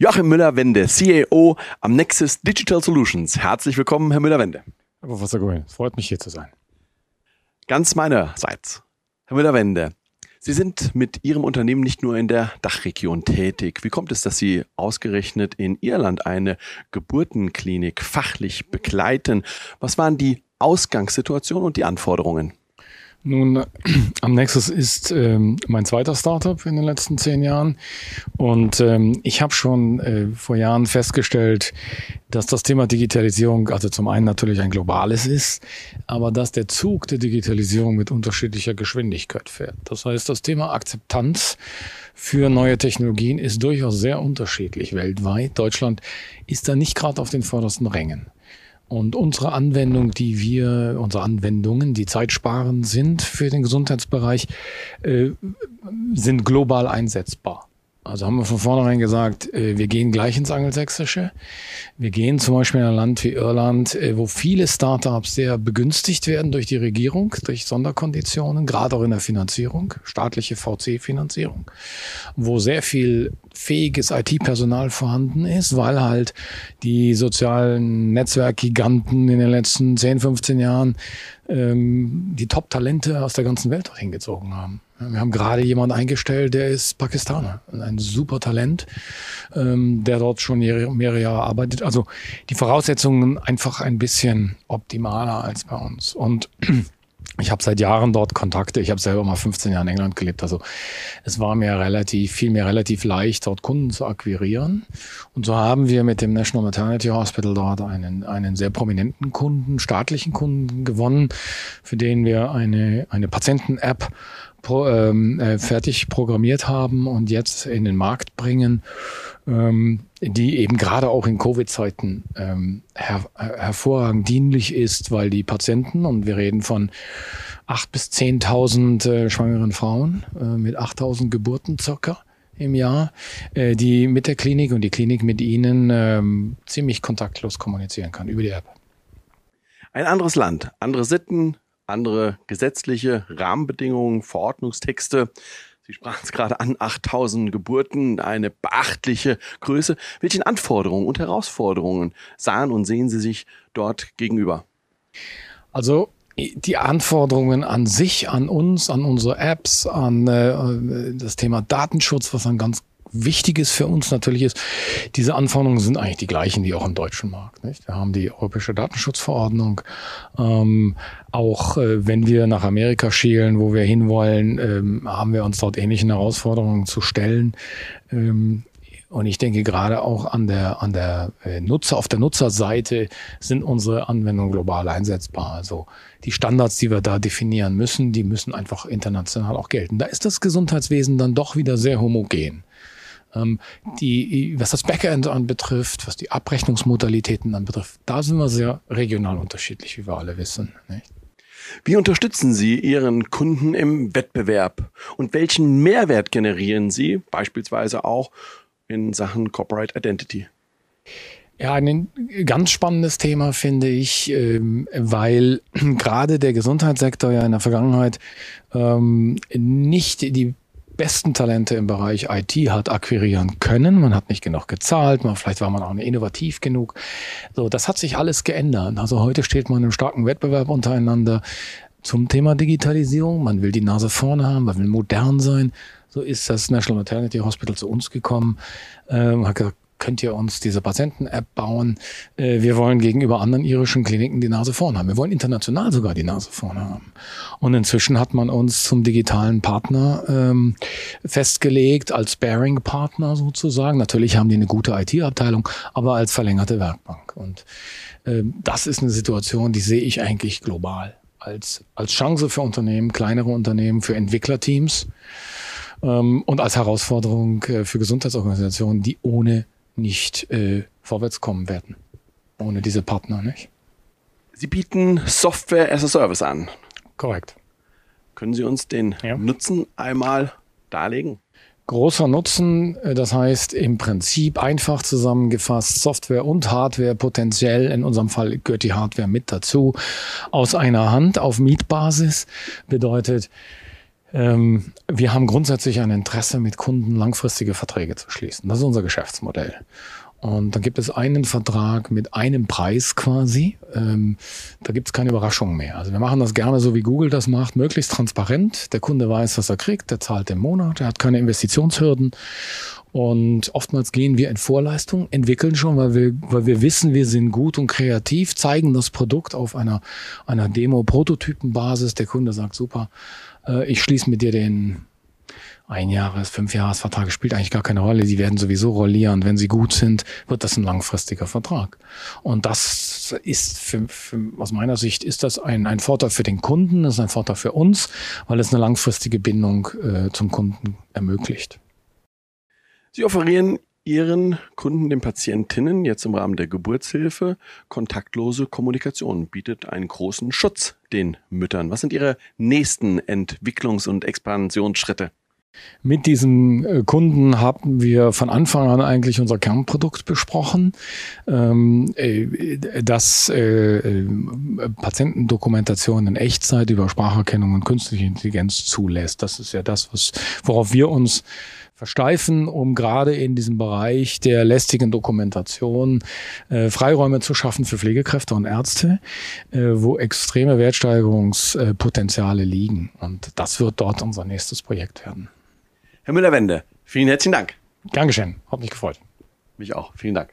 Joachim Müller-Wende, CEO am Nexus Digital Solutions. Herzlich willkommen, Herr Müller-Wende. Herr Professor es freut mich hier zu sein. Ganz meinerseits. Herr Müller-Wende, Sie sind mit Ihrem Unternehmen nicht nur in der Dachregion tätig. Wie kommt es, dass Sie ausgerechnet in Irland eine Geburtenklinik fachlich begleiten? Was waren die Ausgangssituation und die Anforderungen? Nun, am Nexus ist ähm, mein zweiter Startup in den letzten zehn Jahren. Und ähm, ich habe schon äh, vor Jahren festgestellt, dass das Thema Digitalisierung, also zum einen natürlich ein globales ist, aber dass der Zug der Digitalisierung mit unterschiedlicher Geschwindigkeit fährt. Das heißt, das Thema Akzeptanz für neue Technologien ist durchaus sehr unterschiedlich weltweit. Deutschland ist da nicht gerade auf den vordersten Rängen. Und unsere Anwendung, die wir, unsere Anwendungen, die zeitsparend sind für den Gesundheitsbereich, äh, sind global einsetzbar. Also haben wir von vornherein gesagt, äh, wir gehen gleich ins Angelsächsische. Wir gehen zum Beispiel in ein Land wie Irland, äh, wo viele Startups sehr begünstigt werden durch die Regierung, durch Sonderkonditionen, gerade auch in der Finanzierung, staatliche VC-Finanzierung, wo sehr viel fähiges IT-Personal vorhanden ist, weil halt die sozialen Netzwerkgiganten in den letzten 10, 15 Jahren ähm, die Top-Talente aus der ganzen Welt dorthin gezogen haben. Wir haben gerade jemanden eingestellt, der ist Pakistaner, ein super Talent, ähm, der dort schon mehrere Jahre arbeitet. Also die Voraussetzungen einfach ein bisschen optimaler als bei uns. Und ich habe seit Jahren dort Kontakte. Ich habe selber mal 15 Jahre in England gelebt. Also es war mir relativ, viel mehr relativ leicht, dort Kunden zu akquirieren. Und so haben wir mit dem National Maternity Hospital dort einen, einen sehr prominenten Kunden, staatlichen Kunden gewonnen, für den wir eine, eine Patienten-App pro, ähm, äh, fertig programmiert haben und jetzt in den Markt bringen ähm, die eben gerade auch in Covid-Zeiten ähm, her hervorragend dienlich ist, weil die Patienten, und wir reden von acht bis zehntausend äh, schwangeren Frauen äh, mit 8.000 Geburten circa im Jahr, äh, die mit der Klinik und die Klinik mit ihnen ähm, ziemlich kontaktlos kommunizieren kann über die App. Ein anderes Land, andere Sitten, andere gesetzliche Rahmenbedingungen, Verordnungstexte. Sie sprachen es gerade an, 8000 Geburten, eine beachtliche Größe. Welchen Anforderungen und Herausforderungen sahen und sehen Sie sich dort gegenüber? Also die Anforderungen an sich, an uns, an unsere Apps, an äh, das Thema Datenschutz, was ein ganz Wichtiges für uns natürlich ist, diese Anforderungen sind eigentlich die gleichen wie auch im deutschen Markt. Nicht? Wir haben die Europäische Datenschutzverordnung. Ähm, auch äh, wenn wir nach Amerika schielen, wo wir hinwollen, ähm, haben wir uns dort ähnlichen Herausforderungen zu stellen. Ähm, und ich denke gerade auch an der, an der äh, Nutzer, auf der Nutzerseite sind unsere Anwendungen global einsetzbar. Also die Standards, die wir da definieren müssen, die müssen einfach international auch gelten. Da ist das Gesundheitswesen dann doch wieder sehr homogen. Ähm, die, was das Backend anbetrifft, was die Abrechnungsmodalitäten anbetrifft, da sind wir sehr regional unterschiedlich, wie wir alle wissen. Nicht? Wie unterstützen Sie Ihren Kunden im Wettbewerb und welchen Mehrwert generieren Sie beispielsweise auch in Sachen Corporate Identity? Ja, ein ganz spannendes Thema finde ich, ähm, weil gerade der Gesundheitssektor ja in der Vergangenheit ähm, nicht die besten Talente im Bereich IT hat akquirieren können. Man hat nicht genug gezahlt, man, vielleicht war man auch nicht innovativ genug. So, das hat sich alles geändert. Also heute steht man im starken Wettbewerb untereinander zum Thema Digitalisierung. Man will die Nase vorne haben, man will modern sein. So ist das National Maternity Hospital zu uns gekommen. Ähm, hat gesagt, könnt ihr uns diese Patienten-App bauen? Äh, wir wollen gegenüber anderen irischen Kliniken die Nase vorn haben. Wir wollen international sogar die Nase vorn haben. Und inzwischen hat man uns zum digitalen Partner ähm, festgelegt, als Bearing-Partner sozusagen. Natürlich haben die eine gute IT-Abteilung, aber als verlängerte Werkbank. Und äh, das ist eine Situation, die sehe ich eigentlich global. Als, als Chance für Unternehmen, kleinere Unternehmen, für Entwicklerteams ähm, und als Herausforderung äh, für Gesundheitsorganisationen, die ohne nicht äh, vorwärts kommen werden. Ohne diese Partner, nicht? Sie bieten Software as a Service an. Korrekt. Können Sie uns den ja. Nutzen einmal darlegen? Großer Nutzen, äh, das heißt im Prinzip einfach zusammengefasst, Software und Hardware potenziell, in unserem Fall gehört die Hardware mit dazu, aus einer Hand auf Mietbasis bedeutet, Ähm, wir haben grundsätzlich ein Interesse, mit Kunden langfristige Verträge zu schließen. Das ist unser Geschäftsmodell. Und dann gibt es einen Vertrag mit einem Preis quasi. Ähm, da gibt es keine Überraschungen mehr. Also wir machen das gerne so, wie Google das macht, möglichst transparent. Der Kunde weiß, was er kriegt, der zahlt im Monat, er hat keine Investitionshürden. Und oftmals gehen wir in Vorleistung, entwickeln schon, weil wir, weil wir wissen, wir sind gut und kreativ, zeigen das Produkt auf einer, einer Demo-Prototypenbasis. Der Kunde sagt, super, äh, ich schließe mit dir den ein Jahres-, fünf Jahresvertrag spielt eigentlich gar keine Rolle. Die werden sowieso rollieren. Wenn sie gut sind, wird das ein langfristiger Vertrag. Und das ist für, für, aus meiner Sicht ist das ein, ein Vorteil für den Kunden, das ist ein Vorteil für uns, weil es eine langfristige Bindung äh, zum Kunden ermöglicht. Sie offerieren Ihren Kunden, den Patientinnen, jetzt im Rahmen der Geburtshilfe, kontaktlose Kommunikation, bietet einen großen Schutz den Müttern. Was sind Ihre nächsten Entwicklungs- und Expansionsschritte? Mit diesem äh, Kunden haben wir von Anfang an eigentlich unser Kernprodukt besprochen, ähm, äh, das äh, Patientendokumentation in Echtzeit über Spracherkennung und künstliche Intelligenz zulässt. Das ist ja das, worauf wir uns versteifen, um gerade in diesem Bereich der lästigen Dokumentation äh, Freiräume zu schaffen für Pflegekräfte und Ärzte, äh, wo extreme Wertsteigerungspotenziale liegen. Und das wird dort unser nächstes Projekt werden. Herr Müller-Wende, vielen herzlichen Dank. Geschehen. Hat mich gefreut. Mich auch. Vielen Dank.